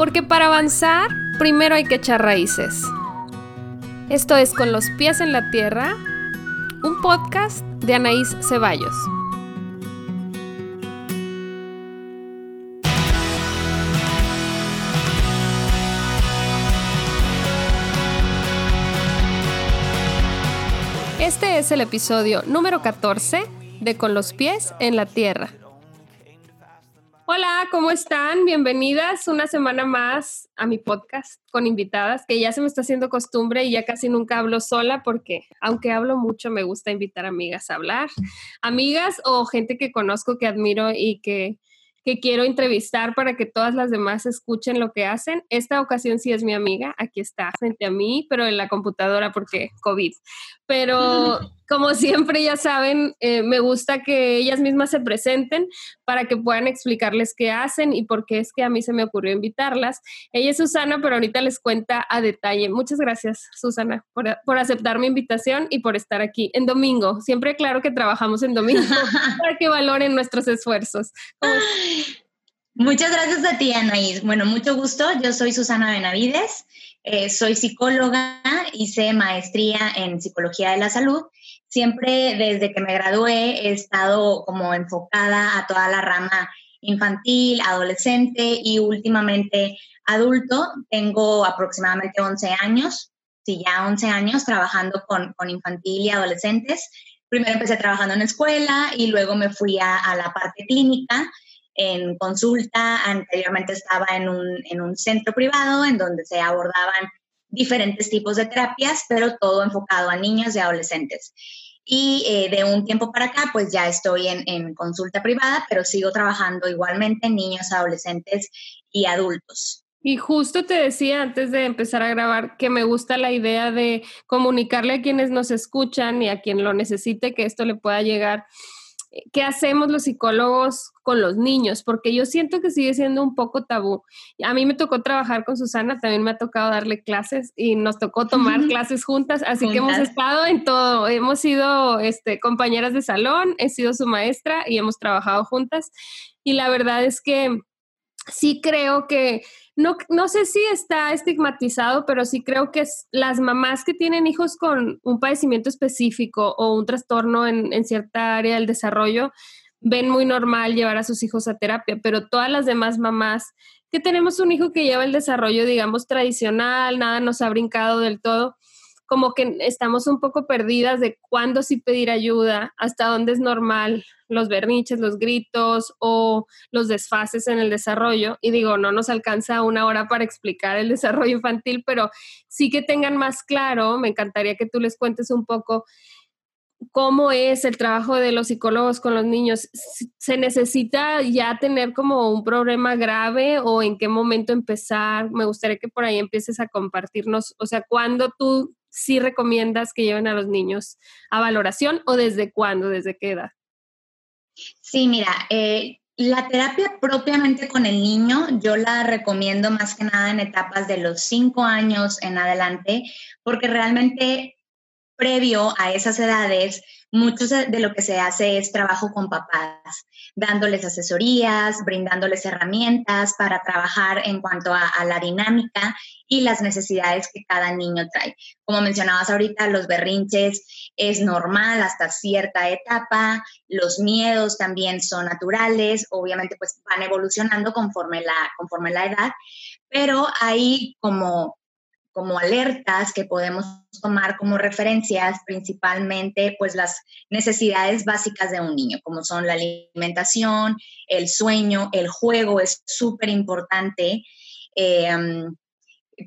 Porque para avanzar, primero hay que echar raíces. Esto es Con los pies en la tierra, un podcast de Anaís Ceballos. Este es el episodio número 14 de Con los pies en la tierra. Hola, ¿cómo están? Bienvenidas una semana más a mi podcast con invitadas, que ya se me está haciendo costumbre y ya casi nunca hablo sola porque aunque hablo mucho me gusta invitar amigas a hablar, amigas o gente que conozco, que admiro y que que quiero entrevistar para que todas las demás escuchen lo que hacen. Esta ocasión sí es mi amiga, aquí está frente a mí, pero en la computadora porque COVID. Pero como siempre ya saben, eh, me gusta que ellas mismas se presenten para que puedan explicarles qué hacen y por qué es que a mí se me ocurrió invitarlas. Ella es Susana, pero ahorita les cuenta a detalle. Muchas gracias, Susana, por, por aceptar mi invitación y por estar aquí en domingo. Siempre claro que trabajamos en domingo para que valoren nuestros esfuerzos. Muchas gracias a ti, Anaís. Bueno, mucho gusto. Yo soy Susana Benavides, eh, soy psicóloga, hice maestría en psicología de la salud. Siempre desde que me gradué he estado como enfocada a toda la rama infantil, adolescente y últimamente adulto. Tengo aproximadamente 11 años, sí, ya 11 años trabajando con, infantil y adolescentes. Primero empecé trabajando en escuela y luego me fui a, a la parte clínica en consulta, anteriormente estaba en un, centro privado en donde se abordaban diferentes tipos de terapias, pero todo enfocado a niños y adolescentes. Y eh, de un tiempo para acá, pues ya estoy en, en, consulta privada, pero sigo trabajando igualmente en niños, adolescentes y adultos. Y justo te decía antes de empezar a grabar que me gusta la idea de comunicarle a quienes nos escuchan y a quien lo necesite que esto le pueda llegar qué hacemos los psicólogos con los niños, porque yo siento que sigue siendo un poco tabú. A mí me tocó trabajar con Susana, también me ha tocado darle clases y nos tocó tomar clases juntas, así que hemos estado en todo, hemos sido este, compañeras de salón, he sido su maestra y hemos trabajado juntas. Y la verdad es que sí creo que no, no sé si está estigmatizado, pero sí creo que es las mamás que tienen hijos con un padecimiento específico o un trastorno en, en cierta área del desarrollo, ven muy normal llevar a sus hijos a terapia, pero todas las demás mamás que tenemos un hijo que lleva el desarrollo, digamos, tradicional, nada nos ha brincado del todo, como que estamos un poco perdidas de cuándo sí pedir ayuda, hasta dónde es normal los berniches, los gritos o los desfases en el desarrollo. Y digo, no nos alcanza una hora para explicar el desarrollo infantil, pero sí que tengan más claro, me encantaría que tú les cuentes un poco cómo es el trabajo de los psicólogos con los niños. ¿Se necesita ya tener como un problema grave o en qué momento empezar? Me gustaría que por ahí empieces a compartirnos, o sea, cuándo tú sí recomiendas que lleven a los niños a valoración o desde cuándo, desde qué edad? Sí, mira, eh, la terapia propiamente con el niño yo la recomiendo más que nada en etapas de los cinco años en adelante, porque realmente previo a esas edades mucho de lo que se hace es trabajo con papás, dándoles asesorías, brindándoles herramientas para trabajar en cuanto a, la dinámica y las necesidades que cada niño trae. Como mencionabas ahorita, los berrinches es normal hasta cierta etapa, los miedos también son naturales, obviamente pues van evolucionando conforme la, conforme la edad, pero hay como como alertas que podemos tomar como referencias principalmente pues las necesidades básicas de un niño, como son la alimentación, el sueño, el juego es súper importante. Em,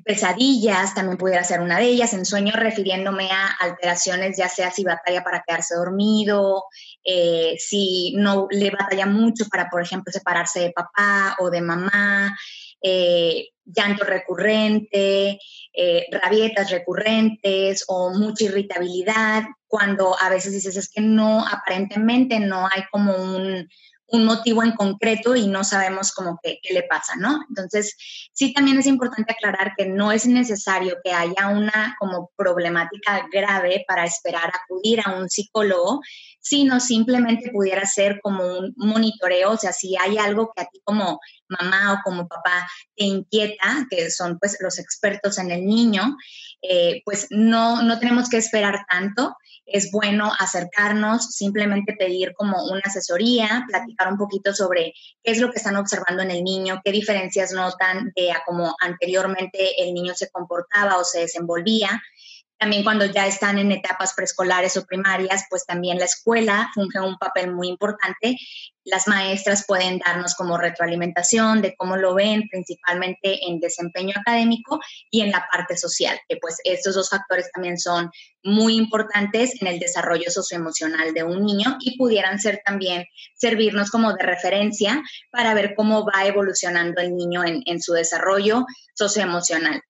pesadillas también pudiera ser una de ellas, en sueño refiriéndome a alteraciones, ya sea si batalla para quedarse dormido, eh, si no le batalla mucho para, por ejemplo, separarse de papá o de mamá, eh, llanto recurrente, eh, rabietas recurrentes o mucha irritabilidad, cuando a veces dices es que no, aparentemente no hay como un, motivo en concreto y no sabemos como qué le pasa, ¿no? Entonces, sí también es importante aclarar que no es necesario que haya una como problemática grave para esperar acudir a un psicólogo, sino simplemente pudiera ser como un monitoreo, o sea, si hay algo que a ti como mamá o como papá te inquieta, que son pues los expertos en el niño, eh, pues no, no tenemos que esperar tanto. Es bueno acercarnos, simplemente pedir como una asesoría, platicar un poquito sobre qué es lo que están observando en el niño, qué diferencias notan de a cómo anteriormente el niño se comportaba o se desenvolvía también cuando ya están en etapas preescolares o primarias, pues también la escuela funge un papel muy importante. Las maestras pueden darnos como retroalimentación de cómo lo ven, principalmente en desempeño académico y en la parte social, que pues estos dos factores también son muy importantes en el desarrollo socioemocional de un niño y pudieran ser también servirnos como de referencia para ver cómo va evolucionando el niño en, en su desarrollo socioemocional.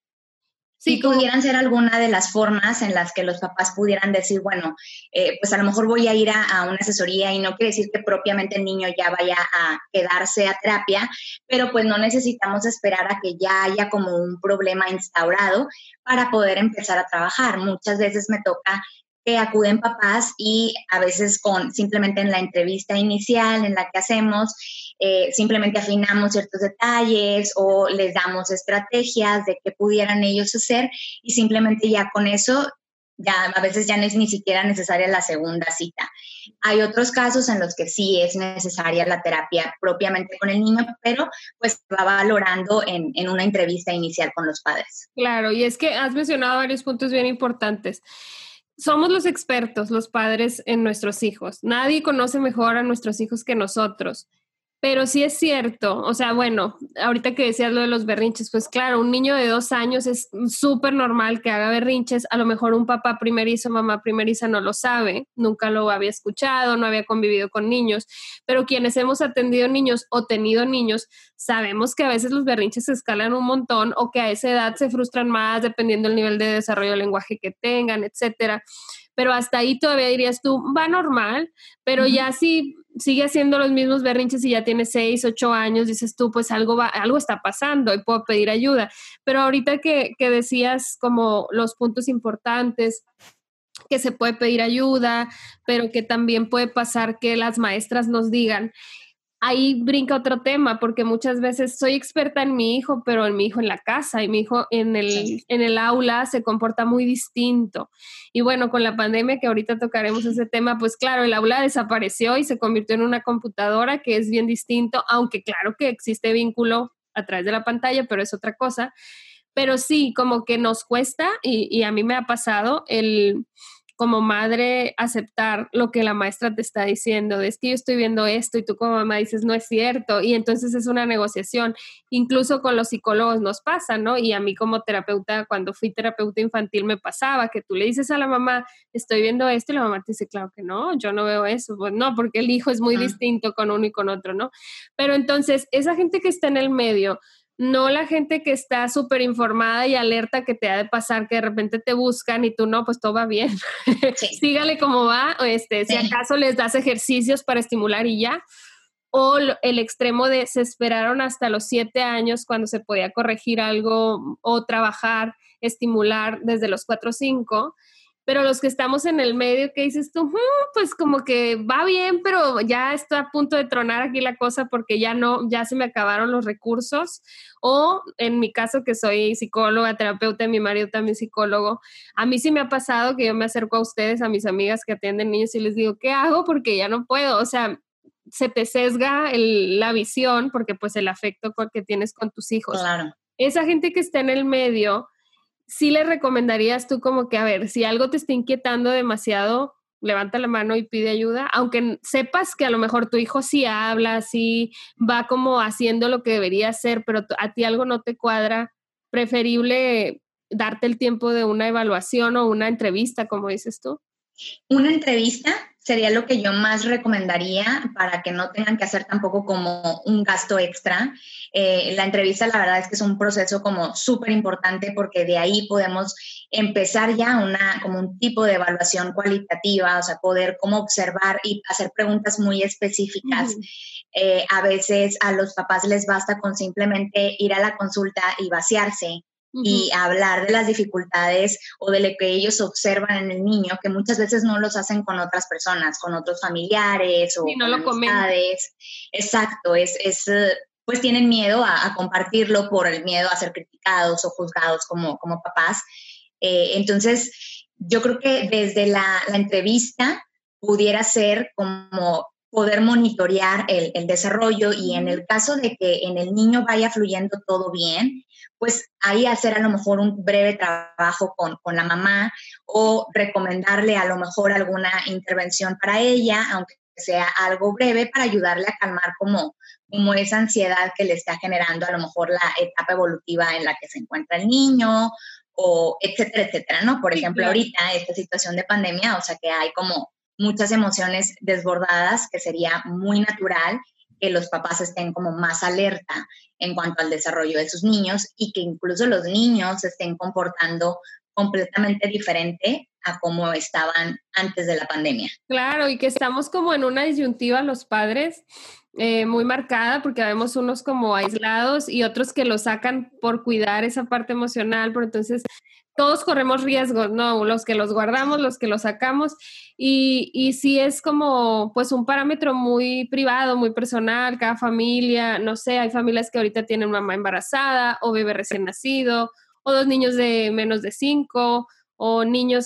Si pudieran ser alguna de las formas en las que los papás pudieran decir, bueno, eh, pues a lo mejor voy a ir a, una asesoría y no quiere decir que propiamente el niño ya vaya a quedarse a terapia, pero pues no necesitamos esperar a que ya haya como un problema instaurado para poder empezar a trabajar. Muchas veces me toca que acuden papás y a veces con simplemente en la entrevista inicial en la que hacemos, eh, simplemente afinamos ciertos detalles o les damos estrategias de qué pudieran ellos hacer y simplemente ya con eso ya a veces ya no es ni siquiera necesaria la segunda cita. Hay otros casos en los que sí es necesaria la terapia propiamente con el niño, pero pues va valorando en, en una entrevista inicial con los padres. Claro, y es que has mencionado varios puntos bien importantes somos los expertos, los padres en nuestros hijos. Nadie conoce mejor a nuestros hijos que nosotros. Pero sí es cierto, o sea, bueno, ahorita que decías lo de los berrinches, pues claro, un niño de dos años es súper normal que haga berrinches, a lo mejor un papá primerizo, mamá primeriza no lo sabe, nunca lo había escuchado, no había convivido con niños, pero quienes hemos atendido niños o tenido niños, sabemos que a veces los berrinches se escalan un montón o que a esa edad se frustran más dependiendo del nivel de desarrollo del lenguaje que tengan, etcétera. Pero hasta ahí todavía dirías tú, va normal, pero ya si sigue haciendo los mismos berrinches y ya tiene seis, ocho años, dices tú, pues algo, va, algo está pasando y puedo pedir ayuda. Pero ahorita que, que decías como los puntos importantes, que se puede pedir ayuda, pero que también puede pasar que las maestras nos digan, ahí brinca otro tema, porque muchas veces soy experta en mi hijo, pero en mi hijo en la casa y mi hijo en el, en el aula se comporta muy distinto. Y bueno, con la pandemia que ahorita tocaremos ese tema, pues claro, el aula desapareció y se convirtió en una computadora que es bien distinto, aunque claro que existe vínculo a través de la pantalla, pero es otra cosa. Pero sí, como que nos cuesta y, y a mí me ha pasado el como madre aceptar lo que la maestra te está diciendo, es que yo estoy viendo esto y tú como mamá dices, no es cierto, y entonces es una negociación. Incluso con los psicólogos nos pasa, ¿no? Y a mí como terapeuta, cuando fui terapeuta infantil, me pasaba que tú le dices a la mamá, estoy viendo esto, y la mamá te dice, claro que no, yo no veo eso, pues no, porque el hijo es muy distinto con uno y con otro, ¿no? Pero entonces, esa gente que está en el medio, no la gente que está súper informada y alerta que te ha de pasar, que de repente te buscan y tú no, pues todo va bien. Sígale cómo va, este, si acaso les das ejercicios para estimular y ya. O el extremo de se esperaron hasta los siete años cuando se podía corregir algo o trabajar, estimular desde los cuatro o cinco pero los que estamos en el medio, que dices tú, mm, pues como que va bien, pero ya está a punto de tronar aquí la cosa porque ya no, ya se me acabaron los recursos. O en mi caso, que soy psicóloga, terapeuta, mi marido también psicólogo, a mí sí me ha pasado que yo me acerco a ustedes, a mis amigas que atienden niños y les digo, ¿qué hago? Porque ya no puedo, o sea, se te sesga la visión porque pues el afecto que tienes con tus hijos. Claro. Esa gente que está en el medio, sí le recomendarías tú como que, a ver, si algo te está inquietando demasiado, levanta la mano y pide ayuda, aunque sepas que a lo mejor tu hijo sí habla, sí va como haciendo lo que debería hacer, pero a ti algo no te cuadra, preferible darte el tiempo de una evaluación o una entrevista, como dices tú. Una entrevista sería lo que yo más recomendaría para que no tengan que hacer tampoco como un gasto extra. Eh, la entrevista, la verdad es que es un proceso como súper importante porque de ahí podemos empezar ya una, como un tipo de evaluación cualitativa, o sea, poder como observar y hacer preguntas muy específicas. Eh, a veces a los papás les basta con simplemente ir a la consulta y vaciarse y hablar de las dificultades o de lo que ellos observan en el niño, que muchas veces no los hacen con otras personas, con otros familiares o no lo Exacto, es, es, pues tienen miedo a, compartirlo por el miedo a ser criticados o juzgados como, como papás. Eh, entonces, yo creo que desde la, la entrevista pudiera ser como poder monitorear el, el, desarrollo y en el caso de que en el niño vaya fluyendo todo bien, pues ahí hacer a lo mejor un breve trabajo con, con, la mamá o recomendarle a lo mejor alguna intervención para ella, aunque sea algo breve, para ayudarle a calmar como, como esa ansiedad que le está generando a lo mejor la etapa evolutiva en la que se encuentra el niño o etcétera, etcétera, ¿no? Por ejemplo, ahorita esta situación de pandemia, o sea que hay como muchas emociones desbordadas, que sería muy natural que los papás estén como más alerta en cuanto al desarrollo de sus niños y que incluso los niños estén comportando completamente diferente a cómo estaban antes de la pandemia. Claro, y que estamos como en una disyuntiva los padres eh, muy marcada porque vemos unos como aislados y otros que lo sacan por cuidar esa parte emocional, pero entonces todos corremos riesgos, ¿no? Los que los guardamos, los que los sacamos, y, y sí es como, pues, un parámetro muy privado, muy personal, cada familia, no sé, hay familias que ahorita tienen mamá embarazada o bebé recién nacido, o dos niños de menos de cinco, o niños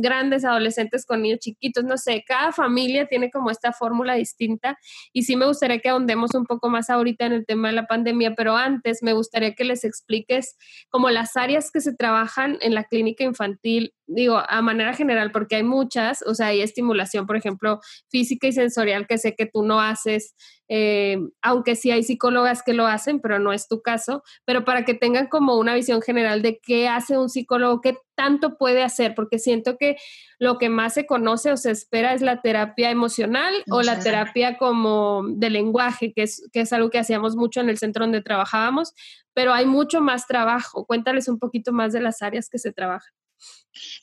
grandes, adolescentes con niños chiquitos, no sé, cada familia tiene como esta fórmula distinta y sí me gustaría que ahondemos un poco más ahorita en el tema de la pandemia, pero antes me gustaría que les expliques como las áreas que se trabajan en la clínica infantil, digo, a manera general, porque hay muchas, o sea, hay estimulación, por ejemplo, física y sensorial que sé que tú no haces, eh, aunque sí hay psicólogas que lo hacen, pero no es tu caso, pero para que tengan como una visión general de qué hace un psicólogo, qué tanto puede hacer, porque siento que lo que más se conoce o se espera es la terapia emocional o la terapia como de lenguaje, que es, que es algo que hacíamos mucho en el centro donde trabajábamos, pero hay mucho más trabajo. Cuéntales un poquito más de las áreas que se trabajan.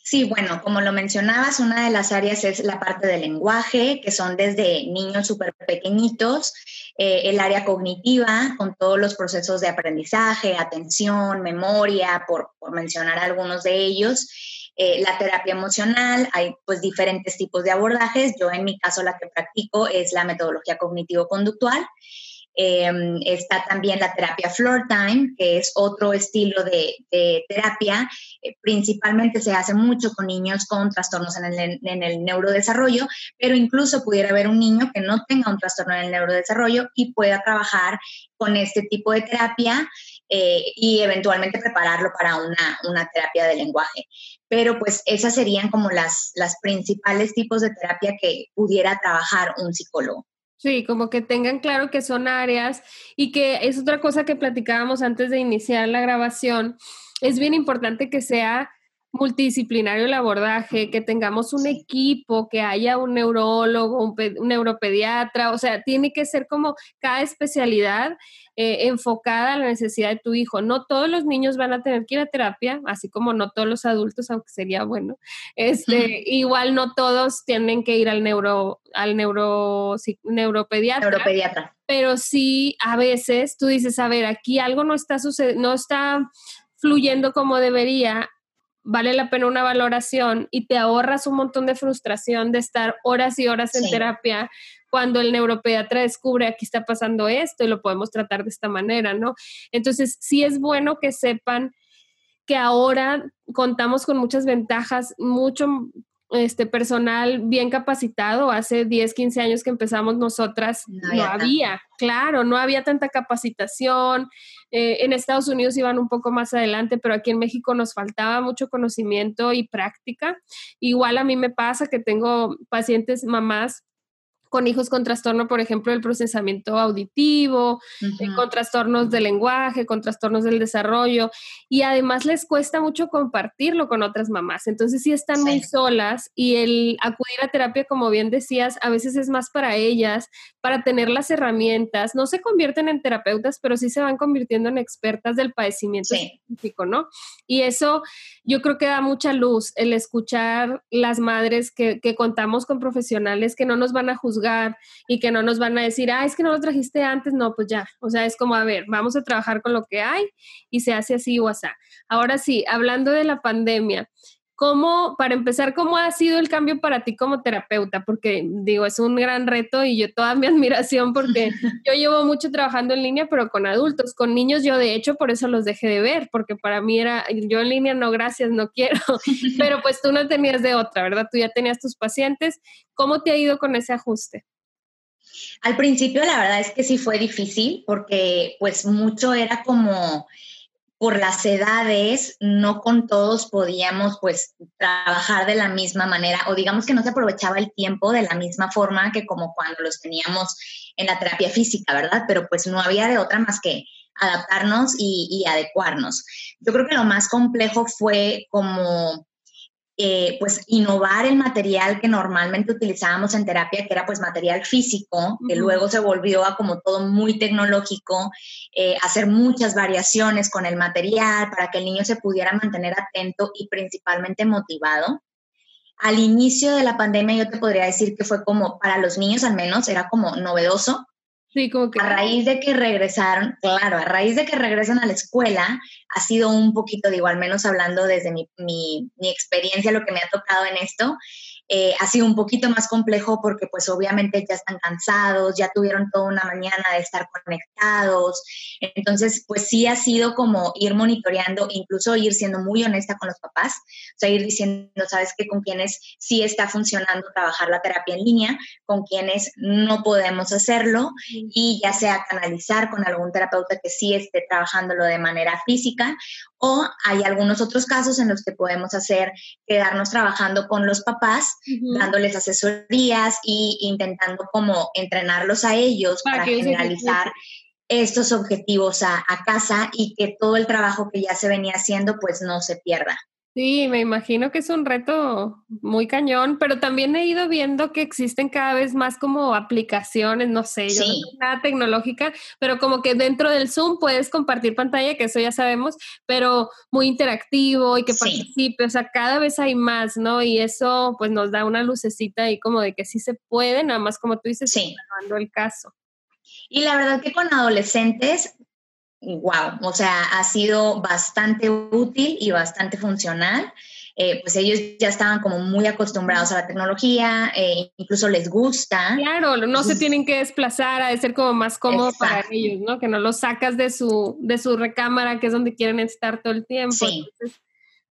Sí, bueno, como lo mencionabas, una de las áreas es la parte del lenguaje, que son desde niños súper pequeñitos, eh, el área cognitiva, con todos los procesos de aprendizaje, atención, memoria, por, mencionar algunos de ellos. Eh, la terapia emocional, hay pues diferentes tipos de abordajes. Yo en mi caso la que practico es la metodología cognitivo-conductual. Em, está también la terapia floor time, que es otro estilo de, terapia. Eh, principalmente se hace mucho con niños con trastornos en el, en el, neurodesarrollo, pero incluso pudiera haber un niño que no tenga un trastorno en el neurodesarrollo y pueda trabajar con este tipo de terapia eh, y eventualmente prepararlo para una, una, terapia de lenguaje. Pero pues esas serían como las, las principales tipos de terapia que pudiera trabajar un psicólogo. Sí, como que tengan claro que son áreas y que es otra cosa que platicábamos antes de iniciar la grabación. Es bien importante que sea multidisciplinario el abordaje, que tengamos un equipo, que haya un neurólogo, un, un neuropediatra, o sea, tiene que ser como cada especialidad eh, enfocada a la necesidad de tu hijo. No todos los niños van a tener que ir a terapia, así como no todos los adultos, aunque sería bueno. Este, igual no todos tienen que ir al neuro, al neuro, neuropediatra. Neuropediatra. Pero sí, a veces tú dices, a ver, aquí algo no está sucediendo, no está fluyendo como debería, vale la pena una valoración y te ahorras un montón de frustración de estar horas y horas en terapia cuando el neuropediatra descubre aquí está pasando esto y lo podemos tratar de esta manera, ¿no? Entonces, sí es bueno que sepan que ahora contamos con muchas ventajas, mucho este personal bien capacitado. Hace 10, 15 años que empezamos nosotras, no, había, claro, no había tanta capacitación. Eh, en Estados Unidos iban un poco más adelante, pero aquí en México nos faltaba mucho conocimiento y práctica. Igual a mí me pasa que tengo pacientes mamás con hijos con trastorno, por ejemplo, del procesamiento auditivo, eh, con trastornos del lenguaje, con trastornos del desarrollo, y además les cuesta mucho compartirlo con otras mamás. Entonces, sí están muy solas y el acudir a terapia, como bien decías, a veces es más para ellas, para tener las herramientas. No se convierten en terapeutas, pero sí se van convirtiendo en expertas del padecimiento científico, ¿no? Y eso yo creo que da mucha luz el escuchar las madres que, que contamos con profesionales que no nos van a juzgar y que no nos van a decir, ah, es que no lo trajiste antes, no, pues ya, o sea, es como, a ver, vamos a trabajar con lo que hay y se hace así o así. Ahora sí, hablando de la pandemia, ¿Cómo, para empezar, cómo ha sido el cambio para ti como terapeuta? Porque digo, es un gran reto y yo toda mi admiración porque yo llevo mucho trabajando en línea, pero con adultos, con niños yo de hecho por eso los dejé de ver, porque para mí era, yo en línea no, gracias, no quiero, pero pues tú no tenías de otra, ¿verdad? Tú ya tenías tus pacientes. ¿Cómo te ha ido con ese ajuste? Al principio la verdad es que sí fue difícil porque pues mucho era como por las edades, no con todos podíamos pues trabajar de la misma manera o digamos que no se aprovechaba el tiempo de la misma forma que como cuando los teníamos en la terapia física, ¿verdad? Pero pues no había de otra más que adaptarnos y, y adecuarnos. Yo creo que lo más complejo fue como eh, pues innovar el material que normalmente utilizábamos en terapia, que era pues material físico, que luego se volvió a como todo muy tecnológico, eh, hacer muchas variaciones con el material para que el niño se pudiera mantener atento y principalmente motivado. Al inicio de la pandemia yo te podría decir que fue como, para los niños al menos, era como novedoso, A raíz de que regresaron, claro, a raíz de que regresan a la escuela, ha sido un poquito, digo, al menos hablando desde mi, mi, mi experiencia, lo que me ha tocado en esto, eh, ha sido un poquito más complejo porque pues obviamente ya están cansados, ya tuvieron toda una mañana de estar conectados. Entonces, pues sí ha sido como ir monitoreando, incluso ir siendo muy honesta con los papás, o sea, ir diciendo, sabes que con quienes sí está funcionando trabajar la terapia en línea, con quienes no podemos hacerlo y ya sea canalizar con algún terapeuta que sí esté trabajándolo de manera física o hay algunos otros casos en los que podemos hacer quedarnos trabajando con los papás dándoles asesorías e intentando como entrenarlos a ellos para, generalizar estos objetivos a, a, casa y que todo el trabajo que ya se venía haciendo pues no se pierda. Sí, me imagino que es un reto muy cañón, pero también he ido viendo que existen cada vez más como aplicaciones, no sé, yo no nada tecnológica, pero como que dentro del Zoom puedes compartir pantalla, que eso ya sabemos, pero muy interactivo y que participe, o sea, cada vez hay más, ¿no? Y eso pues nos da una lucecita ahí como de que sí se puede, nada más como tú dices, sí. el caso. Y la verdad que con adolescentes wow, o sea, ha sido bastante útil y bastante funcional. Eh, pues ellos ya estaban como muy acostumbrados a la tecnología, eh, incluso les gusta. Claro, no se tienen que desplazar, a de ser como más cómodo para ellos, ¿no? Que no los sacas de su, de su recámara, que es donde quieren estar todo el tiempo. Sí.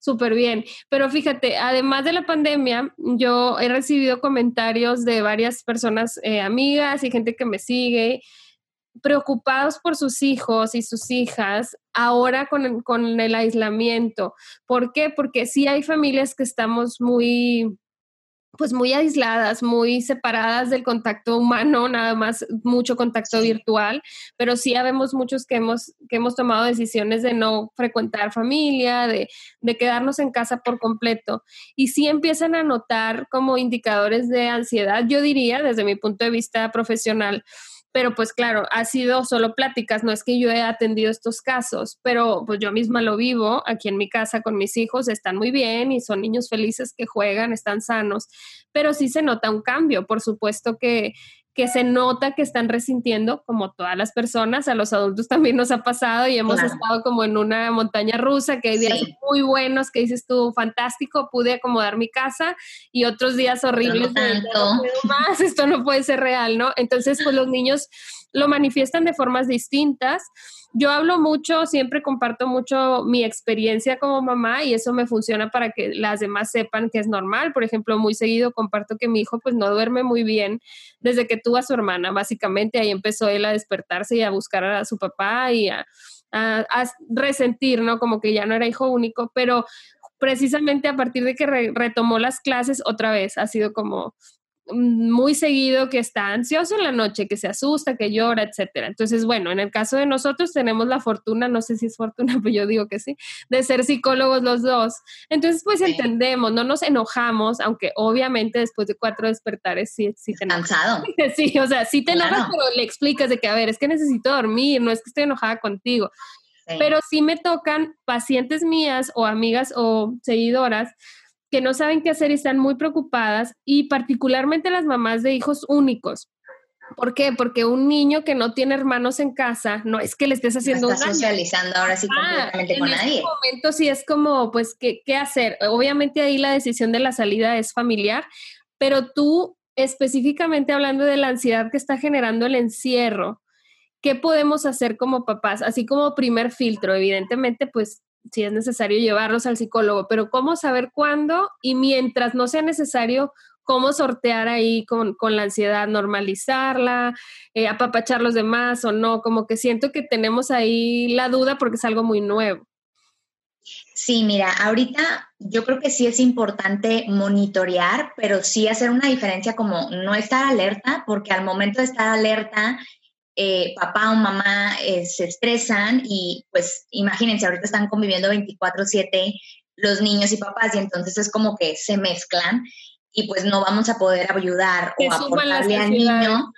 Súper bien. Pero fíjate, además de la pandemia, yo he recibido comentarios de varias personas, eh, amigas y gente que me sigue, preocupados por sus hijos y sus hijas ahora con el, con el aislamiento. ¿Por qué? Porque sí hay familias que estamos muy pues muy aisladas, muy separadas del contacto humano, nada más mucho contacto virtual, pero sí habemos muchos que hemos, que hemos tomado decisiones de no frecuentar familia, de, de quedarnos en casa por completo. Y sí empiezan a notar como indicadores de ansiedad, yo diría, desde mi punto de vista profesional, pero pues claro, ha sido solo pláticas, no es que yo he atendido estos casos, pero pues yo misma lo vivo aquí en mi casa con mis hijos, están muy bien y son niños felices que juegan, están sanos, pero sí se nota un cambio, por supuesto que que se nota que están resintiendo, como todas las personas, a los adultos también nos ha pasado y hemos estado como en una montaña rusa, que hay días muy buenos que dices tú, fantástico, pude acomodar mi casa y otros días horribles de, no más, esto no puede ser real, ¿no? Entonces, pues los niños lo manifiestan de formas distintas yo hablo mucho, siempre comparto mucho mi experiencia como mamá y eso me funciona para que las demás sepan que es normal. Por ejemplo, muy seguido comparto que mi hijo pues no duerme muy bien desde que tuvo a su hermana, básicamente ahí empezó él a despertarse y a buscar a su papá y a, resentir, ¿no? Como que ya no era hijo único, pero precisamente a partir de que retomó las clases otra vez ha sido como muy seguido que está ansioso en la noche, que se asusta, que llora, etcétera. Entonces, bueno, en el caso de nosotros tenemos la fortuna, no sé si es fortuna, pero yo digo que sí, de ser psicólogos los dos. Entonces, pues entendemos, no nos enojamos, aunque obviamente después de cuatro despertares sí, sí te enojas. Cansado. Sí, o sea, sí te enojas, pero le explicas de que, a ver, es que necesito dormir, no es que estoy enojada contigo. Pero sí me tocan pacientes mías o amigas o seguidoras que no saben qué hacer y están muy preocupadas y particularmente las mamás de hijos únicos. ¿Por qué? Porque un niño que no tiene hermanos en casa, no es que le estés haciendo no está socializando ahora sí completamente con nadie. En este momento sí es como, pues, ¿qué, ¿qué hacer? Obviamente ahí la decisión de la salida es familiar, pero tú específicamente hablando de la ansiedad que está generando el encierro, ¿qué podemos hacer como papás? Así como primer filtro, evidentemente, pues si es necesario llevarlos al psicólogo, pero ¿cómo saber cuándo? Y mientras no sea necesario, ¿cómo sortear ahí con, la ansiedad? ¿Normalizarla? Eh, ¿Apapachar los demás o no? Como que siento que tenemos ahí la duda porque es algo muy nuevo. Sí, mira, ahorita yo creo que sí es importante monitorear, pero sí hacer una diferencia como no estar alerta, porque al momento de estar alerta, eh, papá o mamá eh, se estresan y pues imagínense, ahorita están conviviendo 24/7 los niños y papás y entonces es como que se mezclan y pues no vamos a poder ayudar o aportarle al niño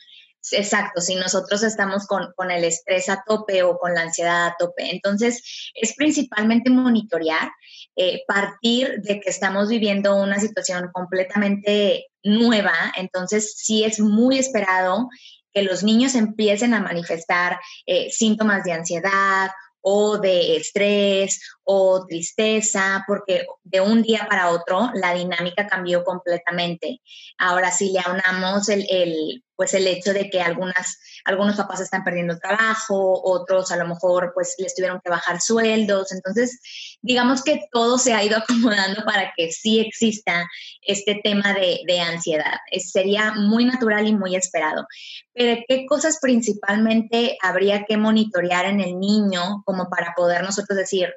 Exacto, si nosotros estamos con, el estrés a tope o con la ansiedad a tope. Entonces, es principalmente monitorear, eh, partir de que estamos viviendo una situación completamente nueva, entonces sí es muy esperado que los niños empiecen a manifestar eh, síntomas de ansiedad o de estrés o tristeza, porque de un día para otro la dinámica cambió completamente. Ahora sí le aunamos el, el, pues el hecho de que algunas, algunos papás están perdiendo trabajo, otros a lo mejor pues les tuvieron que bajar sueldos. Entonces, digamos que todo se ha ido acomodando para que sí exista este tema de, de ansiedad. sería muy natural y muy esperado. Pero ¿qué cosas principalmente habría que monitorear en el niño como para poder nosotros decir,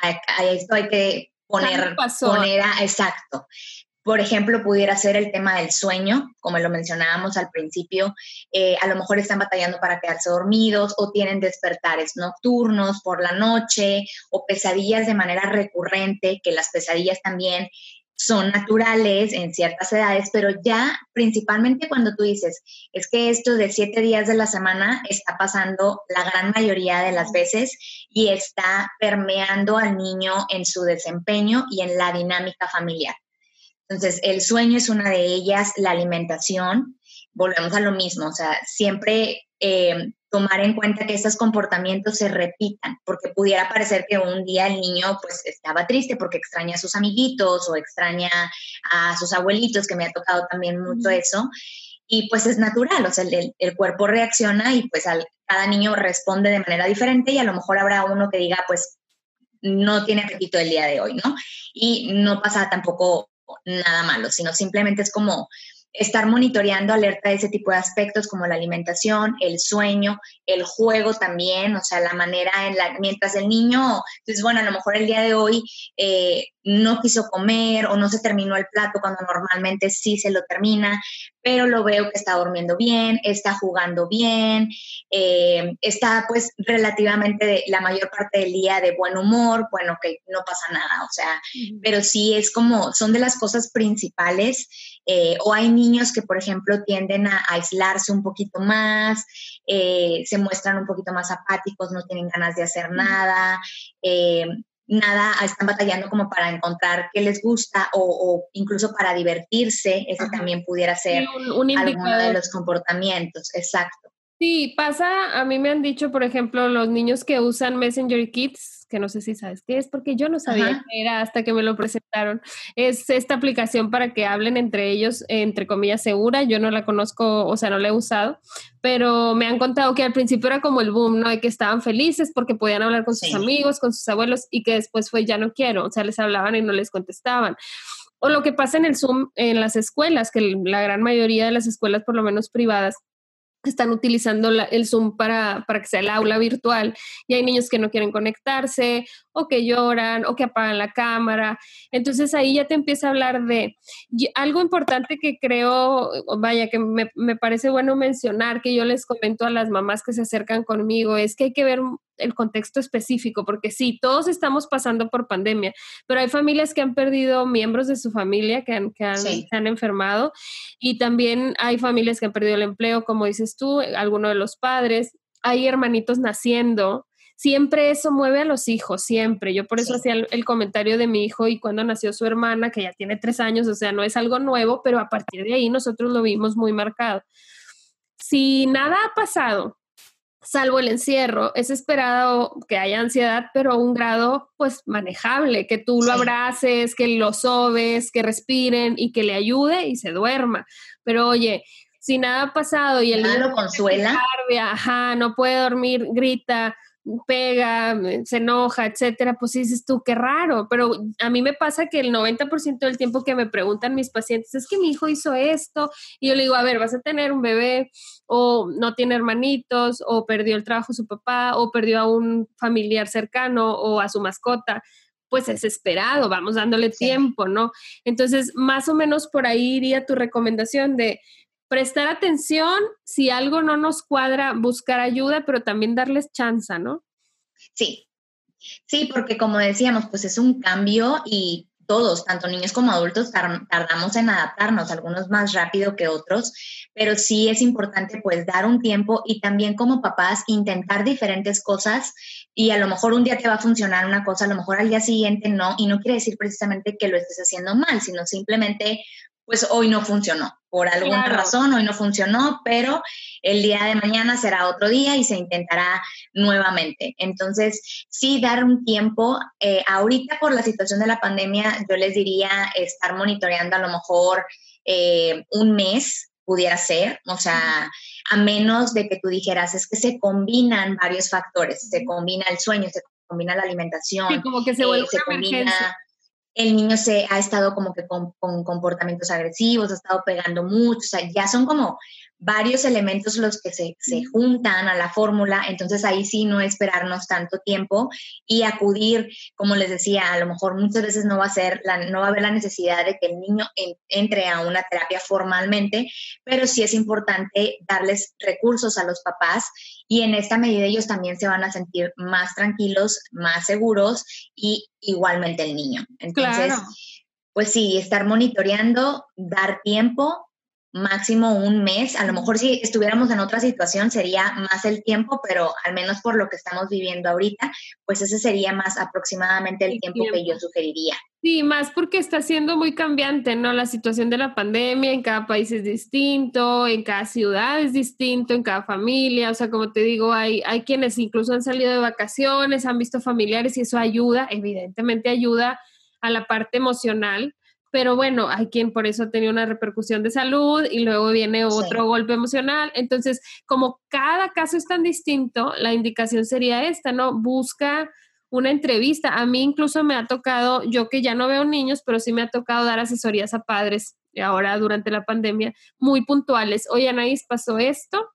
a, esto hay que poner, poner a, exacto. Por ejemplo, pudiera ser el tema del sueño, como lo mencionábamos al principio. Eh, a lo mejor están batallando para quedarse dormidos o tienen despertares nocturnos por la noche o pesadillas de manera recurrente, que las pesadillas también son naturales en ciertas edades, pero ya principalmente cuando tú dices, es que esto de siete días de la semana está pasando la gran mayoría de las veces y está permeando al niño en su desempeño y en la dinámica familiar. Entonces, el sueño es una de ellas, la alimentación, volvemos a lo mismo, o sea, siempre eh, tomar en cuenta que estos comportamientos se repitan, porque pudiera parecer que un día el niño pues estaba triste porque extraña a sus amiguitos o extraña a sus abuelitos, que me ha tocado también mucho eso, y pues es natural, o sea, el, el cuerpo reacciona y pues al, cada niño responde de manera diferente y a lo mejor habrá uno que diga pues no tiene apetito el día de hoy, ¿no? Y no pasa tampoco nada malo, sino simplemente es como estar monitoreando alerta de ese tipo de aspectos como la alimentación, el sueño, el juego también, o sea, la manera en la, mientras el niño, entonces, bueno, a lo mejor el día de hoy eh, no quiso comer o no se terminó el plato cuando normalmente sí se lo termina, pero lo veo que está durmiendo bien, está jugando bien, eh, está pues relativamente la mayor parte del día de buen humor, bueno, que no pasa nada, o sea, pero sí es como, son de las cosas principales, eh, o hay niños que, por ejemplo, tienden a, aislarse un poquito más, eh, se muestran un poquito más apáticos, no tienen ganas de hacer nada, nada, están batallando como para encontrar qué les gusta o, incluso para divertirse, ese también pudiera ser un, alguno de los comportamientos, exacto. Sí, pasa, a mí me han dicho, por ejemplo, los niños que usan Messenger Kids, que no sé si sabes qué es, porque yo no sabía qué era hasta que me lo presentaron. Es esta aplicación para que hablen entre ellos, entre comillas, segura. Yo no la conozco, o sea, no la he usado, pero me han contado que al principio era como el boom, ¿no? De que estaban felices porque podían hablar con sus amigos, con sus abuelos, y que después fue ya no quiero, o sea, les hablaban y no les contestaban. O lo que pasa en el Zoom en las escuelas, que la gran mayoría de las escuelas, por lo menos privadas, están utilizando el Zoom para, para, que sea el aula virtual y hay niños que no quieren conectarse o que lloran o que apagan la cámara. Entonces ahí ya te empieza a hablar de algo importante que creo, vaya, que me, me parece bueno mencionar, que yo les comento a las mamás que se acercan conmigo, es que hay que ver el contexto específico, porque sí, todos estamos pasando por pandemia, pero hay familias que han perdido miembros de su familia, que, han, que han, se han enfermado, y también hay familias que han perdido el empleo, como dices tú, alguno de los padres, hay hermanitos naciendo, siempre eso mueve a los hijos, siempre. Yo por eso hacía el, comentario de mi hijo y cuando nació su hermana, que ya tiene tres años, o sea, no es algo nuevo, pero a partir de ahí nosotros lo vimos muy marcado. Si nada ha pasado, salvo el encierro, es esperado que haya ansiedad, pero a un grado pues manejable, que tú lo abraces, que lo sobes, que respiren y que le ayude y se duerma. Pero oye, si nada ha pasado y el niño lo consuela, ajá, no puede dormir, grita, pega, se enoja, etcétera, pues dices tú, qué raro, pero a mí me pasa que el 90% del tiempo que me preguntan mis pacientes es que mi hijo hizo esto y yo le digo, a ver, vas a tener un bebé o no tiene hermanitos o perdió el trabajo su papá o perdió a un familiar cercano o a su mascota pues es esperado, vamos dándole tiempo, ¿no? Entonces, más o menos por ahí iría tu recomendación de prestar atención, si algo no nos cuadra, buscar ayuda, pero también darles chance, ¿no? Sí, sí, porque como decíamos, pues es un cambio y todos, tanto niños como adultos, tardamos en adaptarnos, algunos más rápido que otros, pero sí es importante pues dar un tiempo y también como papás intentar diferentes cosas y a lo mejor un día te va a funcionar una cosa, a lo mejor al día siguiente no, y no quiere decir precisamente que lo estés haciendo mal, sino simplemente pues hoy no funcionó. Por alguna razón hoy no funcionó, pero el día de mañana será otro día y se intentará nuevamente. Entonces, sí, dar un tiempo. Eh, ahorita por la situación de la pandemia, yo les diría estar monitoreando a lo mejor eh, un mes pudiera ser, o sea, a menos de que tú dijeras, es que se combinan varios factores, se combina el sueño, se combina la alimentación, sí, como que se, vuelve eh, combina el niño se ha estado como que con, comportamientos agresivos, ha estado pegando mucho, o sea, ya son como varios elementos los que se, juntan a la fórmula, entonces ahí sí no esperarnos tanto tiempo y acudir, como les decía, a lo mejor muchas veces no va a ser, la, no va a haber la necesidad de que el niño entre a una terapia formalmente, pero sí es importante darles recursos a los papás y en esta medida ellos también se van a sentir más tranquilos, más seguros y igualmente el niño. Entonces, pues sí, estar monitoreando, dar tiempo máximo un mes. A lo mejor si estuviéramos en otra situación sería más el tiempo, pero al menos por lo que estamos viviendo ahorita, pues ese sería más aproximadamente el, tiempo, que yo sugeriría. Sí, más porque está siendo muy cambiante, ¿no? La situación de la pandemia en cada país es distinto, en cada ciudad es distinto, en cada familia, o sea, como te digo, hay, hay quienes incluso han salido de vacaciones, han visto familiares y eso ayuda, evidentemente ayuda a la parte emocional, pero bueno, hay quien por eso ha tenido una repercusión de salud y luego viene otro golpe emocional. Entonces, como cada caso es tan distinto, la indicación sería esta, ¿no? Busca una entrevista. A mí incluso me ha tocado, yo que ya no veo niños, pero sí me ha tocado dar asesorías a padres ahora durante la pandemia muy puntuales. Oye, Anaís, pasó esto,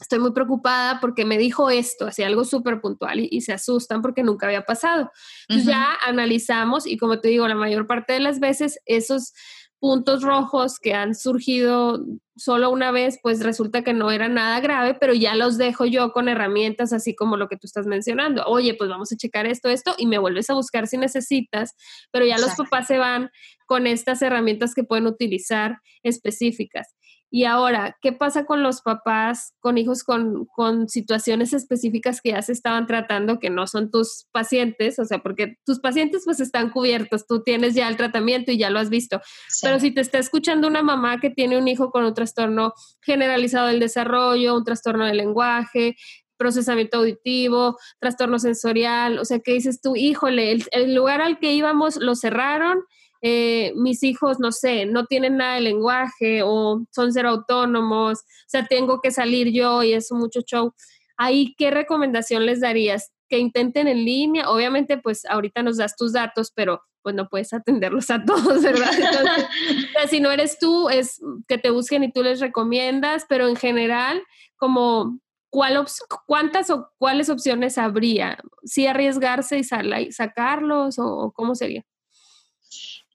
estoy muy preocupada porque me dijo esto, hacía algo súper puntual y, se asustan porque nunca había pasado. Entonces ya analizamos y como te digo, la mayor parte de las veces esos puntos rojos que han surgido solo una vez, pues resulta que no era nada grave, pero ya los dejo yo con herramientas así como lo que tú estás mencionando. Oye, pues vamos a checar esto, esto y me vuelves a buscar si necesitas, pero ya los papás se van con estas herramientas que pueden utilizar específicas. Y ahora, ¿qué pasa con los papás, con hijos con, situaciones específicas que ya se estaban tratando, que no son tus pacientes? O sea, porque tus pacientes pues están cubiertos, tú tienes ya el tratamiento y ya lo has visto. Pero si te está escuchando una mamá que tiene un hijo con un trastorno generalizado del desarrollo, un trastorno del lenguaje, procesamiento auditivo, trastorno sensorial, o sea, ¿qué dices tú? Híjole, el lugar al que íbamos lo cerraron eh, mis hijos, no sé, no tienen nada de lenguaje o son cero autónomos, o sea, tengo que salir yo y es mucho show. Ahí, ¿qué recomendación les darías? Que intenten en línea, obviamente, pues ahorita nos das tus datos, pero pues no puedes atenderlos a todos, ¿verdad? Entonces, si no eres tú, es que te busquen y tú les recomiendas, pero en general, como ¿cuál ¿cuántas o cuáles opciones habría? ¿Si arriesgarse y, sacarlos o, cómo sería?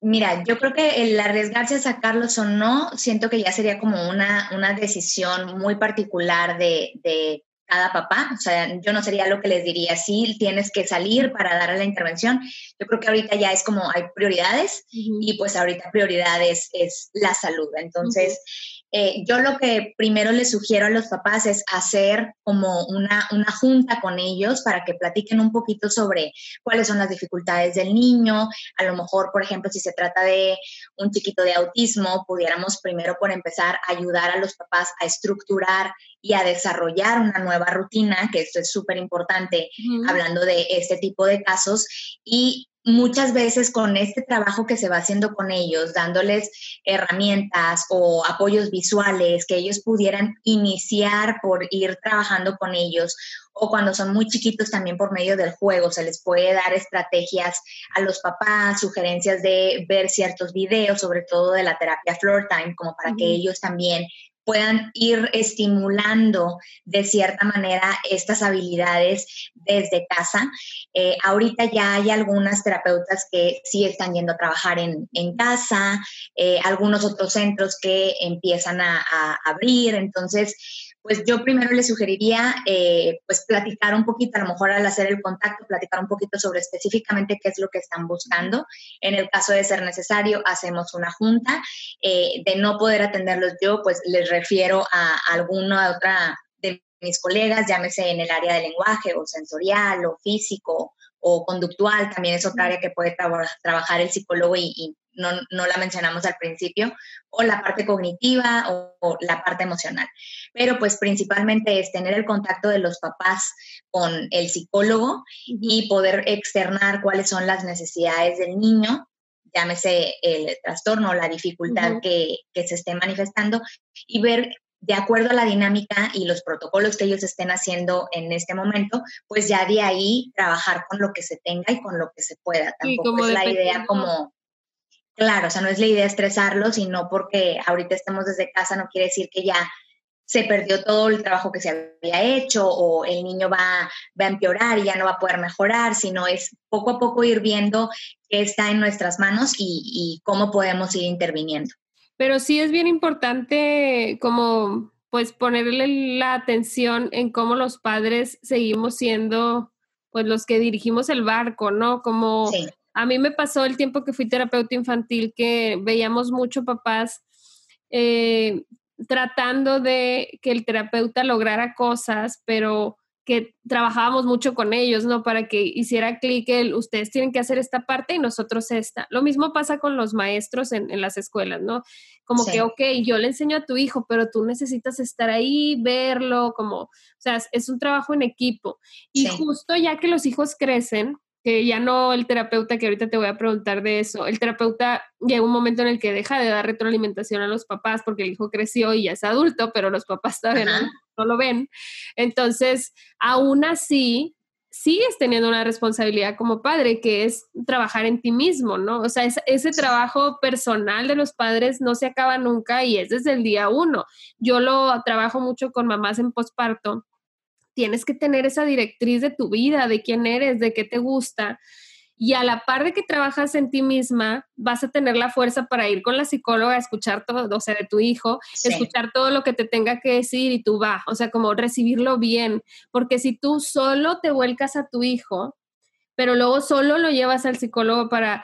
Mira, yo creo que el arriesgarse a sacarlos o no, siento que ya sería como una, una decisión muy particular de, de, cada papá. O sea, yo no sería lo que les diría, sí, tienes que salir para dar la intervención. Yo creo que ahorita ya es como hay prioridades y pues ahorita prioridades es la salud. Entonces, eh, yo lo que primero les sugiero a los papás es hacer como una, una junta con ellos para que platiquen un poquito sobre cuáles son las dificultades del niño. A lo mejor, por ejemplo, si se trata de un chiquito de autismo, pudiéramos primero por empezar a ayudar a los papás a estructurar y a desarrollar una nueva rutina, que esto es súper importante hablando de este tipo de casos, y muchas veces con este trabajo que se va haciendo con ellos, dándoles herramientas o apoyos visuales que ellos pudieran iniciar por ir trabajando con ellos o cuando son muy chiquitos también por medio del juego se les puede dar estrategias a los papás, sugerencias de ver ciertos videos, sobre todo de la terapia floor time, como para que ellos también puedan ir estimulando de cierta manera estas habilidades desde casa. Eh, ahorita ya hay algunas terapeutas que sí están yendo a trabajar en, casa, eh, algunos otros centros que empiezan a abrir, entonces pues yo primero le sugeriría eh, pues platicar un poquito, a lo mejor al hacer el contacto, platicar un poquito sobre específicamente qué es lo que están buscando. En el caso de ser necesario, hacemos una junta. Eh, de no poder atenderlos yo, pues les refiero a alguna otra de mis colegas, llámese en el área de lenguaje o sensorial o físico o conductual, también es otra área que puede trabajar el psicólogo y, no, la mencionamos al principio, o la parte cognitiva o, la parte emocional. Pero pues principalmente es tener el contacto de los papás con el psicólogo y poder externar cuáles son las necesidades del niño, llámese el trastorno, la dificultad que, que se esté manifestando y ver de acuerdo a la dinámica y los protocolos que ellos estén haciendo en este momento, pues ya de ahí trabajar con lo que se tenga y con lo que se pueda. Tampoco es la idea como, Claro, o sea, no es la idea estresarlo, sino porque ahorita estemos desde casa no quiere decir que ya se perdió todo el trabajo que se había hecho o el niño va, va a empeorar y ya no va a poder mejorar, sino es poco a poco ir viendo qué está en nuestras manos y, y cómo podemos ir interviniendo. Pero sí es bien importante como pues ponerle la atención en cómo los padres seguimos siendo pues los que dirigimos el barco, ¿no? Como sí. A mí me pasó el tiempo que fui terapeuta infantil que veíamos mucho papás eh, tratando de que el terapeuta lograra cosas, pero que trabajábamos mucho con ellos, ¿no? Para que hiciera clic el, ustedes tienen que hacer esta parte y nosotros esta. Lo mismo pasa con los maestros en, las escuelas, ¿no? Como que, ok, yo le enseño a tu hijo, pero tú necesitas estar ahí, verlo, como, o sea, es, un trabajo en equipo. Y justo ya que los hijos crecen, que ya no el terapeuta, que ahorita te voy a preguntar de eso, el terapeuta llega un momento en el que deja de dar retroalimentación a los papás porque el hijo creció y ya es adulto, pero los papás todavía no, lo ven. Entonces, aún así, sigues teniendo una responsabilidad como padre, que es trabajar en ti mismo, ¿no? O sea, ese trabajo personal de los padres no se acaba nunca y es desde el día uno. Yo lo trabajo mucho con mamás en posparto tienes que tener esa directriz de tu vida, de quién eres, de qué te gusta. Y a la par de que trabajas en ti misma, vas a tener la fuerza para ir con la psicóloga a escuchar todo, o sea, de tu hijo, escuchar todo lo que te tenga que decir y tú vas, o sea, como recibirlo bien. Porque si tú solo te vuelcas a tu hijo, pero luego solo lo llevas al psicólogo para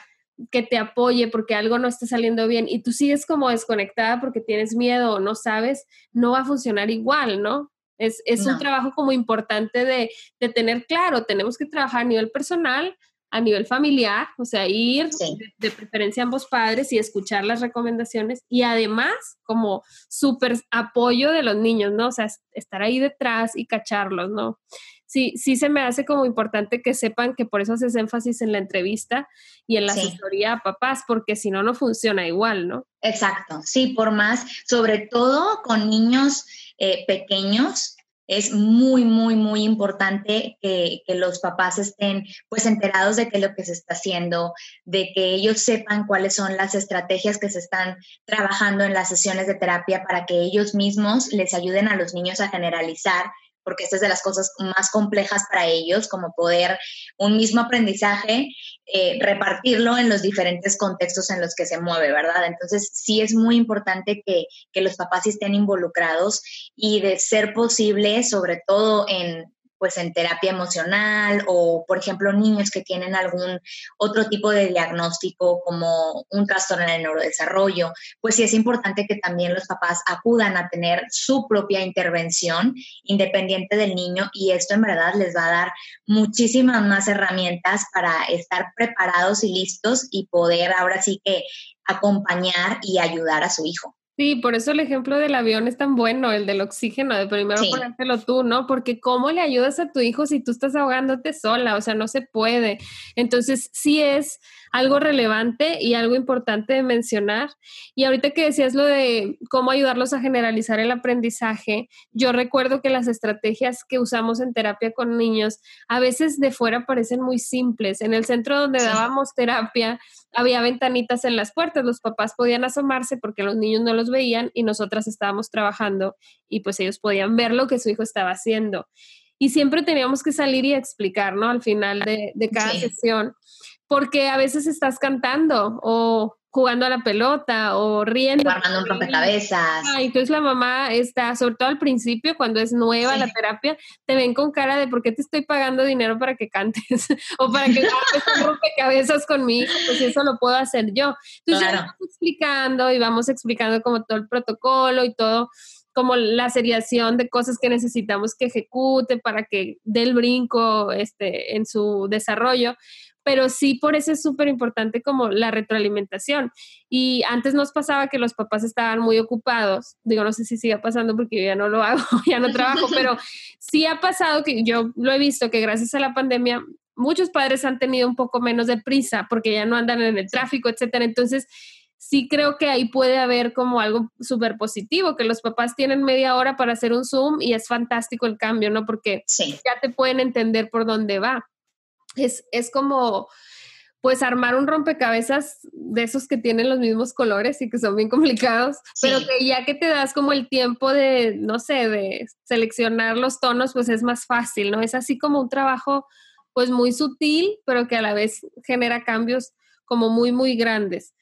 que te apoye porque algo no está saliendo bien y tú sigues como desconectada porque tienes miedo o no sabes, no va a funcionar igual, ¿no? Es, un trabajo como importante de, tener claro, tenemos que trabajar a nivel personal, a nivel familiar, o sea, ir de, preferencia a ambos padres y escuchar las recomendaciones y además como súper apoyo de los niños, ¿no? O sea, estar ahí detrás y cacharlos, ¿no? Sí, sí se me hace como importante que sepan que por eso haces énfasis en la entrevista y en la asesoría a papás, porque si no, no funciona igual, ¿no? Exacto, sí, por más, sobre todo con niños eh, pequeños, es muy, muy, muy importante que, que, los papás estén pues enterados de qué es lo que se está haciendo, de que ellos sepan cuáles son las estrategias que se están trabajando en las sesiones de terapia para que ellos mismos les ayuden a los niños a generalizar porque esta es de las cosas más complejas para ellos, como poder un mismo aprendizaje, eh, repartirlo en los diferentes contextos en los que se mueve, ¿verdad? Entonces, sí es muy importante que, que los papás estén involucrados y de ser posible, sobre todo en pues en terapia emocional o, por ejemplo, niños que tienen algún otro tipo de diagnóstico como un trastorno en el neurodesarrollo, pues sí es importante que también los papás acudan a tener su propia intervención independiente del niño y esto en verdad les va a dar muchísimas más herramientas para estar preparados y listos y poder ahora sí que acompañar y ayudar a su hijo. Sí, por eso el ejemplo del avión es tan bueno, el del oxígeno, de primero ponértelo tú, ¿no? Porque ¿cómo le ayudas a tu hijo si tú estás ahogándote sola? O sea, no se puede. Entonces, sí es algo relevante y algo importante de mencionar. Y ahorita que decías lo de cómo ayudarlos a generalizar el aprendizaje, yo recuerdo que las estrategias que usamos en terapia con niños a veces de fuera parecen muy simples. En el centro donde dábamos terapia había ventanitas en las puertas, los papás podían asomarse porque los niños no los veían y nosotras estábamos trabajando y pues ellos podían ver lo que su hijo estaba haciendo. Y siempre teníamos que salir y explicar, ¿no? Al final de, cada sesión porque a veces estás cantando o jugando a la pelota o riendo. Armando un rompecabezas. entonces la mamá está, sobre todo al principio, cuando es nueva la terapia, te ven con cara de ¿por qué te estoy pagando dinero para que cantes? o para que hagas un rompecabezas con mi hijo, pues eso lo puedo hacer yo. Entonces vamos explicando y vamos explicando como todo el protocolo y todo como la seriación de cosas que necesitamos que ejecute para que dé el brinco este, en su desarrollo, pero sí por eso es súper importante como la retroalimentación. Y antes nos pasaba que los papás estaban muy ocupados, digo, no sé si siga pasando porque yo ya no lo hago, ya no trabajo, pero sí ha pasado que yo lo he visto que gracias a la pandemia muchos padres han tenido un poco menos de prisa porque ya no andan en el tráfico, etcétera. Entonces, sí creo que ahí puede haber como algo súper positivo, que los papás tienen media hora para hacer un Zoom y es fantástico el cambio, ¿no? Porque ya te pueden entender por dónde va es, como pues armar un rompecabezas de esos que tienen los mismos colores y que son bien complicados, pero que ya que te das como el tiempo de, no sé, de seleccionar los tonos, pues es más fácil, ¿no? Es así como un trabajo pues muy sutil, pero que a la vez genera cambios como muy, muy grandes.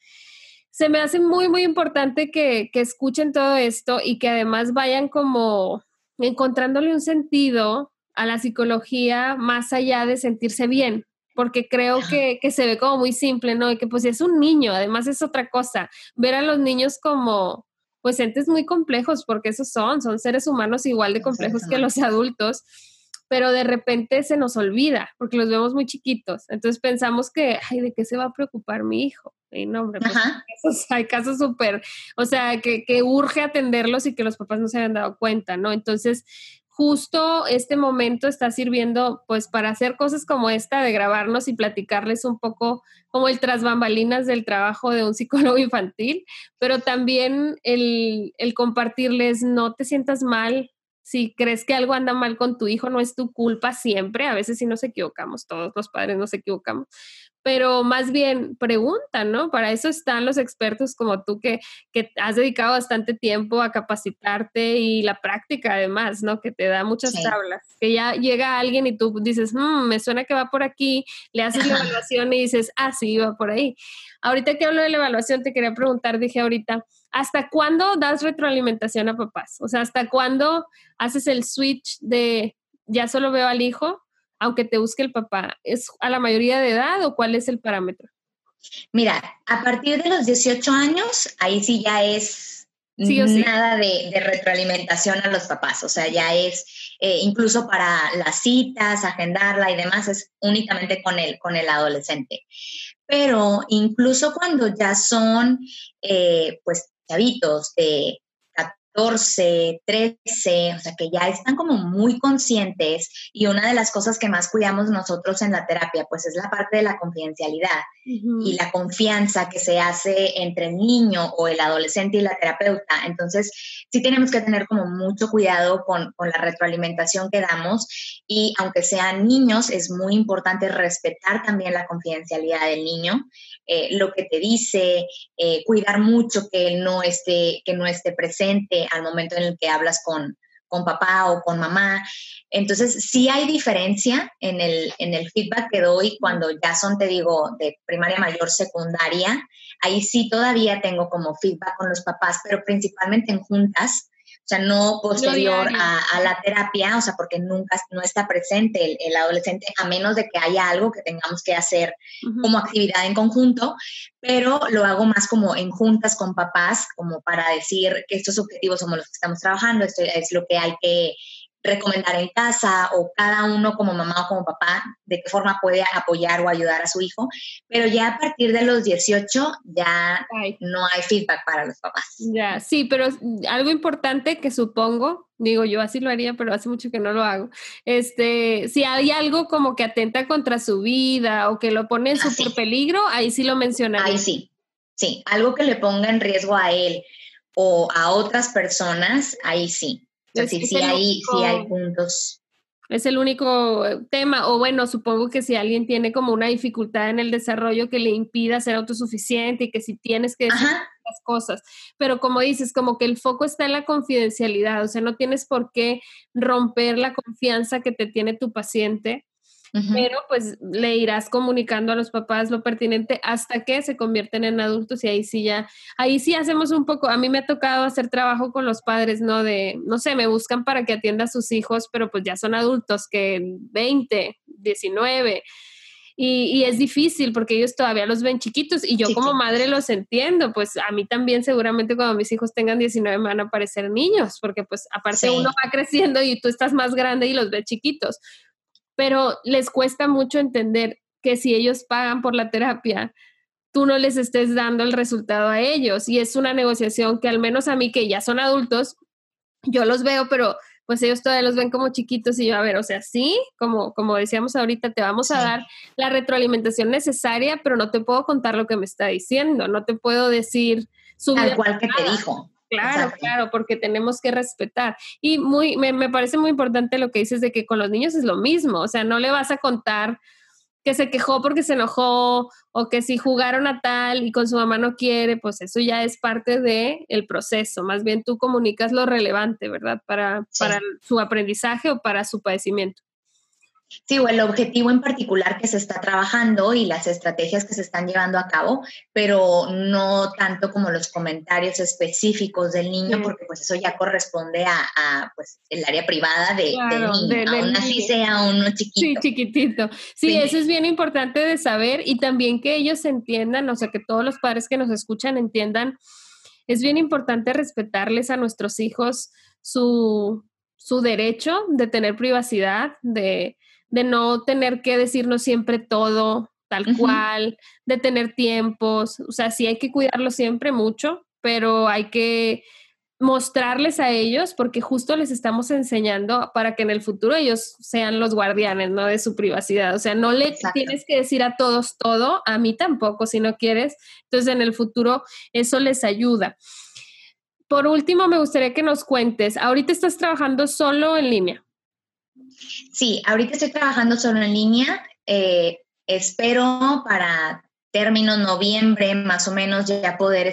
Se me hace muy, muy importante que, que escuchen todo esto y que además vayan como encontrándole un sentido a la psicología más allá de sentirse bien, porque creo que, se ve como muy simple, ¿no? Y que pues es un niño, además es otra cosa, ver a los niños como pues entes muy complejos, porque esos son, son seres humanos igual de complejos que los adultos, pero de repente se nos olvida, porque los vemos muy chiquitos, entonces pensamos que, ay, ¿de qué se va a preocupar mi hijo? Y no, hombre, pues, hay casos súper, o sea, que, que urge atenderlos y que los papás no se hayan dado cuenta, ¿no? Entonces, justo este momento está sirviendo pues para hacer cosas como esta, de grabarnos y platicarles un poco como el tras bambalinas del trabajo de un psicólogo infantil, pero también el, el compartirles no te sientas mal. Si crees que algo anda mal con tu hijo, no es tu culpa siempre. A veces sí nos equivocamos, todos los padres nos equivocamos, pero más bien preguntan, ¿no? Para eso están los expertos como tú que, que has dedicado bastante tiempo a capacitarte y la práctica además, ¿no? Que te da muchas tablas. Que ya llega alguien y tú dices, mmm, me suena que va por aquí, le haces la evaluación y dices, ah, sí, va por ahí. Ahorita que hablo de la evaluación, te quería preguntar, dije ahorita, ¿hasta cuándo das retroalimentación a papás? O sea, ¿hasta cuándo haces el switch de ya solo veo al hijo aunque te busque el papá? ¿Es a la mayoría de edad o cuál es el parámetro? Mira, a partir de los 18 años, ahí sí ya es nada de, retroalimentación a los papás, o sea, ya es eh, incluso para las citas, agendarla y demás, es únicamente con el, con el adolescente. Pero incluso cuando ya son, eh, pues, chavitos de 14, 13, o sea, que ya están como muy conscientes y una de las cosas que más cuidamos nosotros en la terapia, pues es la parte de la confidencialidad y la confianza que se hace entre el niño o el adolescente y la terapeuta. Entonces, sí tenemos que tener como mucho cuidado con, con la retroalimentación que damos y aunque sean niños, es muy importante respetar también la confidencialidad del niño, eh, lo que te dice, eh, cuidar mucho que él no esté, que no esté presente al momento en el que hablas con, con papá o con mamá. Entonces, sí hay diferencia en el, en el feedback que doy cuando ya son, te digo, de primaria mayor, secundaria. Ahí sí todavía tengo como feedback con los papás, pero principalmente en juntas, o sea, no posterior a, la terapia, o sea, porque nunca no está presente el, adolescente, a menos de que haya algo que tengamos que hacer como actividad en conjunto, pero lo hago más como en juntas con papás, como para decir que estos objetivos somos los que estamos trabajando, esto es lo que hay que recomendar en casa o cada uno como mamá o como papá de qué forma puede apoyar o ayudar a su hijo, pero ya a partir de los 18 ya no hay feedback para los papás. Ya, sí, pero algo importante que supongo, digo yo así lo haría, pero hace mucho que no lo hago, este, si hay algo como que atenta contra su vida o que lo pone en súper peligro, ahí sí lo mencionaría. Ahí sí, sí, algo que le ponga en riesgo a él o a otras personas, ahí sí sí, sí, hay, hay puntos. Es el único eh, tema, o bueno, supongo que si alguien tiene como una dificultad en el desarrollo que le impida ser autosuficiente y que si tienes que decir las cosas, pero como dices, como que el foco está en la confidencialidad, o sea, no tienes por qué romper la confianza que te tiene tu paciente pero pues le irás comunicando a los papás lo pertinente hasta que se convierten en adultos y ahí sí ya, ahí sí hacemos un poco, a mí me ha tocado hacer trabajo con los padres, ¿no? De, no sé, me buscan para que atienda a sus hijos, pero pues ya son adultos que 20, 19. Y, y, es difícil porque ellos todavía los ven chiquitos y yo como madre los entiendo, pues a mí también seguramente cuando mis hijos tengan 19 me van a parecer niños, porque pues aparte uno va creciendo y tú estás más grande y los ves chiquitos, pero les cuesta mucho entender que si ellos pagan por la terapia, tú no les estés dando el resultado a ellos. Y es una negociación que al menos a mí, que ya son adultos, yo los veo, pero pues ellos todavía los ven como chiquitos y yo, a ver, o sea, sí, como, como decíamos ahorita, te vamos a dar la retroalimentación necesaria, pero no te puedo contar lo que me está diciendo, no te puedo decir su Tal cual que te dijo. Claro, claro, porque tenemos que respetar. Y muy, me, me, parece muy importante lo que dices de que con los niños es lo mismo, o sea, no le vas a contar que se quejó porque se enojó o que si jugaron a tal y con su mamá no quiere, pues eso ya es parte del el proceso. Más bien tú comunicas lo relevante, ¿verdad? Para, para su aprendizaje o para su padecimiento. Sí, o el objetivo en particular que se está trabajando y las estrategias que se están llevando a cabo, pero no tanto como los comentarios específicos del niño, porque pues eso ya corresponde a, pues el área privada de, del niño, aún así sea uno chiquito. Sí, chiquitito. Sí, eso es bien importante de saber y también que ellos entiendan, o sea, que todos los padres que nos escuchan entiendan, es bien importante respetarles a nuestros hijos su, su derecho de tener privacidad, de de no tener que decirnos siempre todo tal cual, de tener tiempos, o sea, sí hay que cuidarlo siempre mucho, pero hay que mostrarles a ellos porque justo les estamos enseñando para que en el futuro ellos sean los guardianes, ¿no? De su privacidad. O sea, no le tienes que decir a todos todo, a mí tampoco si no quieres. Entonces, en el futuro eso les ayuda. Por último, me gustaría que nos cuentes, ahorita estás trabajando solo en línea. Sí, ahorita estoy trabajando solo en línea. Eh, espero para término noviembre más o menos ya poder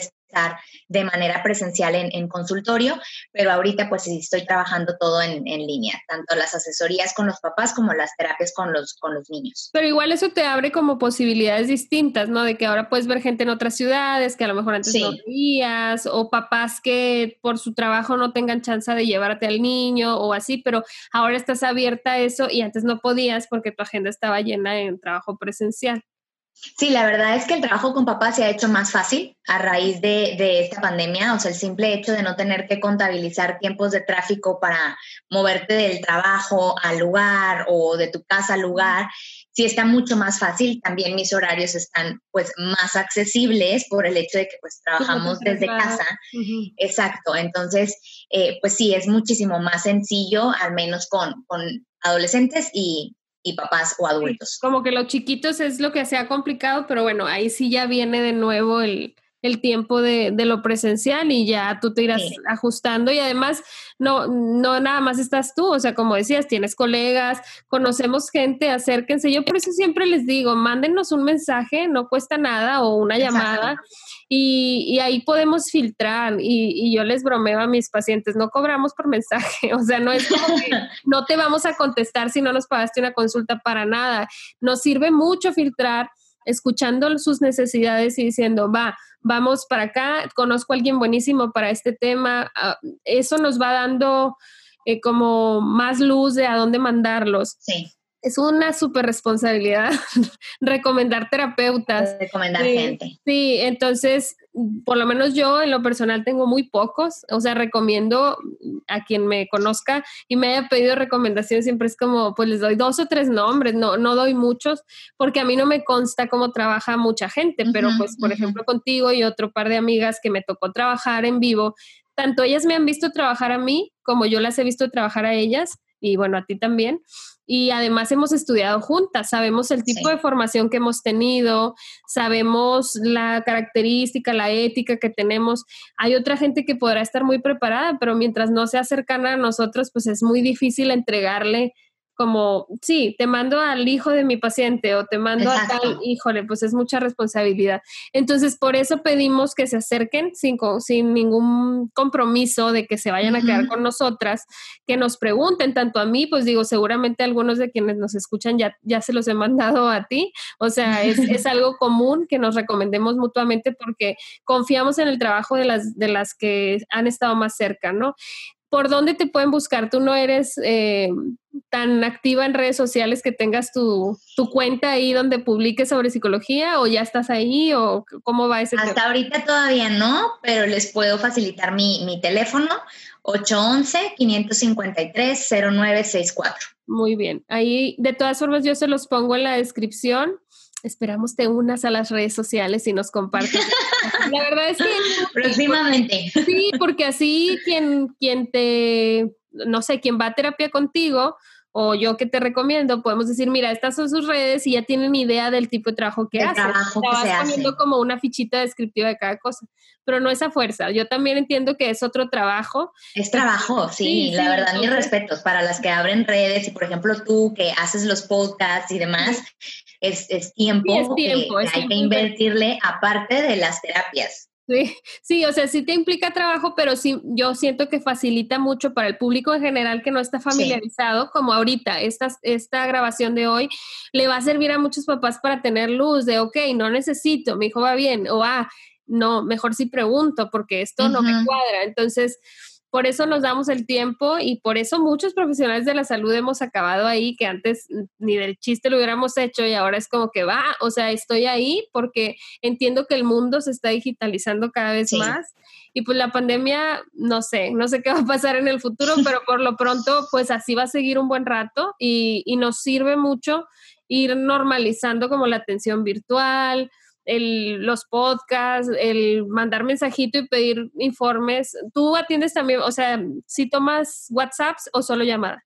de manera presencial en, consultorio, pero ahorita pues sí estoy trabajando todo en, línea, tanto las asesorías con los papás como las terapias con los, con los niños. Pero igual eso te abre como posibilidades distintas, ¿no? De que ahora puedes ver gente en otras ciudades que a lo mejor antes no veías, o papás que por su trabajo no tengan chance de llevarte al niño o así, pero ahora estás abierta a eso y antes no podías porque tu agenda estaba llena en trabajo presencial. Sí, la verdad es que el trabajo con papá se ha hecho más fácil a raíz de, esta pandemia, o sea, el simple hecho de no tener que contabilizar tiempos de tráfico para moverte del trabajo al lugar o de tu casa al lugar, sí está mucho más fácil. También mis horarios están pues más accesibles por el hecho de que pues trabajamos desde casa. Exacto, entonces eh, pues sí, es muchísimo más sencillo, al menos con, con adolescentes y y papás o adultos. como que los chiquitos es lo que se ha complicado, pero bueno, ahí sí ya viene de nuevo el, el tiempo de, de, lo presencial y ya tú te irás ajustando y además no, no nada más estás tú, o sea, como decías, tienes colegas, conocemos gente, acérquense. Yo por eso siempre les digo, mándenos un mensaje, no cuesta nada o una llamada y, y, ahí podemos filtrar y, y, yo les bromeo a mis pacientes, no cobramos por mensaje, o sea, no es como que no te vamos a contestar si no nos pagaste una consulta para nada. Nos sirve mucho filtrar escuchando sus necesidades y diciendo, va, vamos para acá, conozco a alguien buenísimo para este tema, ah, eso nos va dando eh, como más luz de a dónde mandarlos. Sí es una súper responsabilidad recomendar terapeutas. Recomendar gente. Sí, entonces, por lo menos yo en lo personal tengo muy pocos, o sea, recomiendo a quien me conozca y me haya pedido recomendaciones, siempre es como, pues les doy dos o tres nombres, no, no doy muchos, porque a mí no me consta cómo trabaja mucha gente, pero pues, por ejemplo, contigo y otro par de amigas que me tocó trabajar en vivo, tanto ellas me han visto trabajar a mí como yo las he visto trabajar a ellas y bueno, a ti también y además hemos estudiado juntas, sabemos el tipo de formación que hemos tenido, sabemos la característica, la ética que tenemos. Hay otra gente que podrá estar muy preparada, pero mientras no sea cercana a nosotros, pues es muy difícil entregarle como, sí, te mando al hijo de mi paciente o te mando a tal, híjole, pues es mucha responsabilidad. Entonces, por eso pedimos que se acerquen sin, sin ningún compromiso de que se vayan a quedar con nosotras, que nos pregunten, tanto a mí, pues digo, seguramente algunos de quienes nos escuchan ya, ya se los he mandado a ti, o sea, es, es algo común que nos recomendemos mutuamente porque confiamos en el trabajo de las, de las que han estado más cerca, ¿no? ¿por dónde te pueden buscar? Tú no eres eh, tan activa en redes sociales que tengas tu, cuenta ahí donde publiques sobre psicología o ya estás ahí o cómo va ese Hasta ahorita todavía no, pero les puedo facilitar mi, mi teléfono 811-553-0964. Muy bien. Ahí, de todas formas, yo se los pongo en la descripción esperamos te unas a las redes sociales y nos compartas. La verdad es que... Próximamente. Sí, porque así quien, quien te, no sé, quien va a terapia contigo o yo que te recomiendo, podemos decir, mira, estas son sus redes y ya tienen idea del tipo de trabajo que hace. Trabajo vas poniendo como una fichita descriptiva de cada cosa, pero no es a fuerza. Yo también entiendo que es otro trabajo. Es trabajo, sí, la verdad, mis respetos para las que abren redes y, por ejemplo, tú que haces los podcasts y demás, es, tiempo, que, hay que invertirle aparte de las terapias. Sí, sí, o sea, sí te implica trabajo, pero sí, yo siento que facilita mucho para el público en general que no está familiarizado, como ahorita, esta, esta grabación de hoy le va a servir a muchos papás para tener luz de, ok, no necesito, mi hijo va bien, o ah, no, mejor si pregunto porque esto no me cuadra. Entonces, por eso nos damos el tiempo y por eso muchos profesionales de la salud hemos acabado ahí, que antes ni del chiste lo hubiéramos hecho y ahora es como que va, o sea, estoy ahí porque entiendo que el mundo se está digitalizando cada vez más y pues la pandemia, no sé, no sé qué va a pasar en el futuro, pero por lo pronto pues así va a seguir un buen rato y, y nos sirve mucho ir normalizando como la atención virtual, el, los podcasts, el mandar mensajito y pedir informes. ¿Tú atiendes también, o sea, si tomas WhatsApps o solo llamada?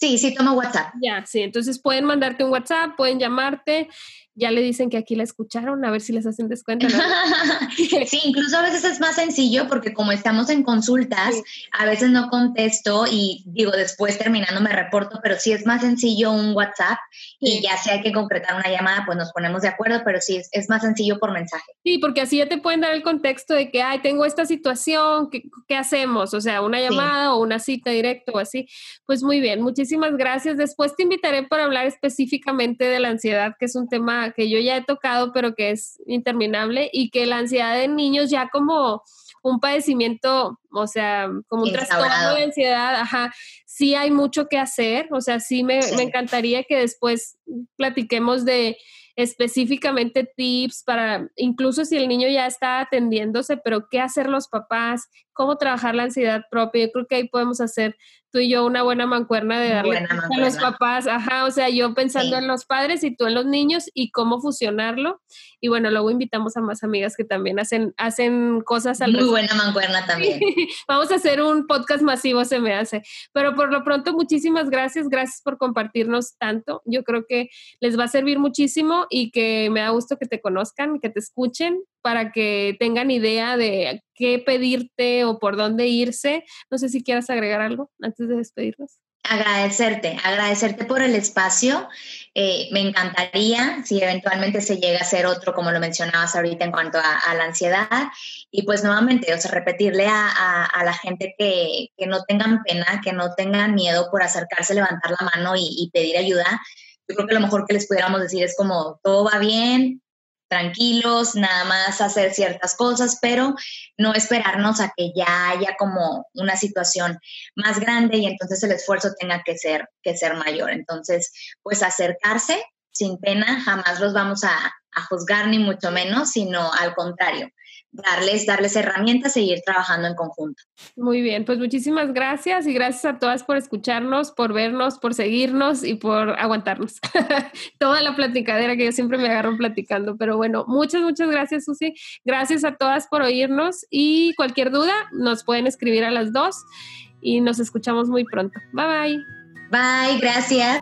Sí, sí tomo WhatsApp. Ya, sí, entonces pueden mandarte un WhatsApp, pueden llamarte ya le dicen que aquí la escucharon, a ver si les hacen descuento. sí, incluso a veces es más sencillo porque como estamos en consultas, a veces no contesto y digo después terminando me reporto, pero sí es más sencillo un WhatsApp y ya si hay que concretar una llamada, pues nos ponemos de acuerdo, pero sí es, más sencillo por mensaje. Sí, porque así ya te pueden dar el contexto de que, ay, tengo esta situación, ¿qué, qué hacemos? O sea, una llamada o una cita directa o así. Pues muy bien, muchísimas gracias. Después te invitaré para hablar específicamente de la ansiedad, que es un tema que yo ya he tocado, pero que es interminable, y que la ansiedad de niños ya como un padecimiento, o sea, como un trastorno de ansiedad, ajá, sí hay mucho que hacer, o sea, sí me, me encantaría que después platiquemos de específicamente tips para, incluso si el niño ya está atendiéndose, pero qué hacer los papás, cómo trabajar la ansiedad propia. Yo creo que ahí podemos hacer tú y yo una buena mancuerna de darle a los papás, ajá, o sea, yo pensando en los padres y tú en los niños y cómo fusionarlo. Y bueno, luego invitamos a más amigas que también hacen, hacen cosas al Muy buena mancuerna también. Vamos a hacer un podcast masivo, se me hace. Pero por lo pronto, muchísimas gracias, gracias por compartirnos tanto. Yo creo que les va a servir muchísimo y que me da gusto que te conozcan, que te escuchen para que tengan idea de qué pedirte o por dónde irse. No sé si quieras agregar algo antes de despedirnos. Agradecerte, agradecerte por el espacio. Eh, me encantaría si eventualmente se llega a hacer otro, como lo mencionabas ahorita en cuanto a, la ansiedad. Y pues nuevamente, o sea, repetirle a, la gente que, no tengan pena, que no tengan miedo por acercarse, levantar la mano y pedir ayuda yo creo que lo mejor que les pudiéramos decir es como todo va bien, tranquilos, nada más hacer ciertas cosas, pero no esperarnos a que ya haya como una situación más grande y entonces el esfuerzo tenga que ser, que ser mayor. Entonces, pues acercarse sin pena, jamás los vamos a, a juzgar ni mucho menos, sino al contrario, darles, darles herramientas, seguir trabajando en conjunto. Muy bien, pues muchísimas gracias y gracias a todas por escucharnos, por vernos, por seguirnos y por aguantarnos. Toda la platicadera que yo siempre me agarro platicando, pero bueno, muchas, muchas gracias Susi. Gracias a todas por oírnos y cualquier duda nos pueden escribir a las dos y nos escuchamos muy pronto. Bye bye. Bye, gracias.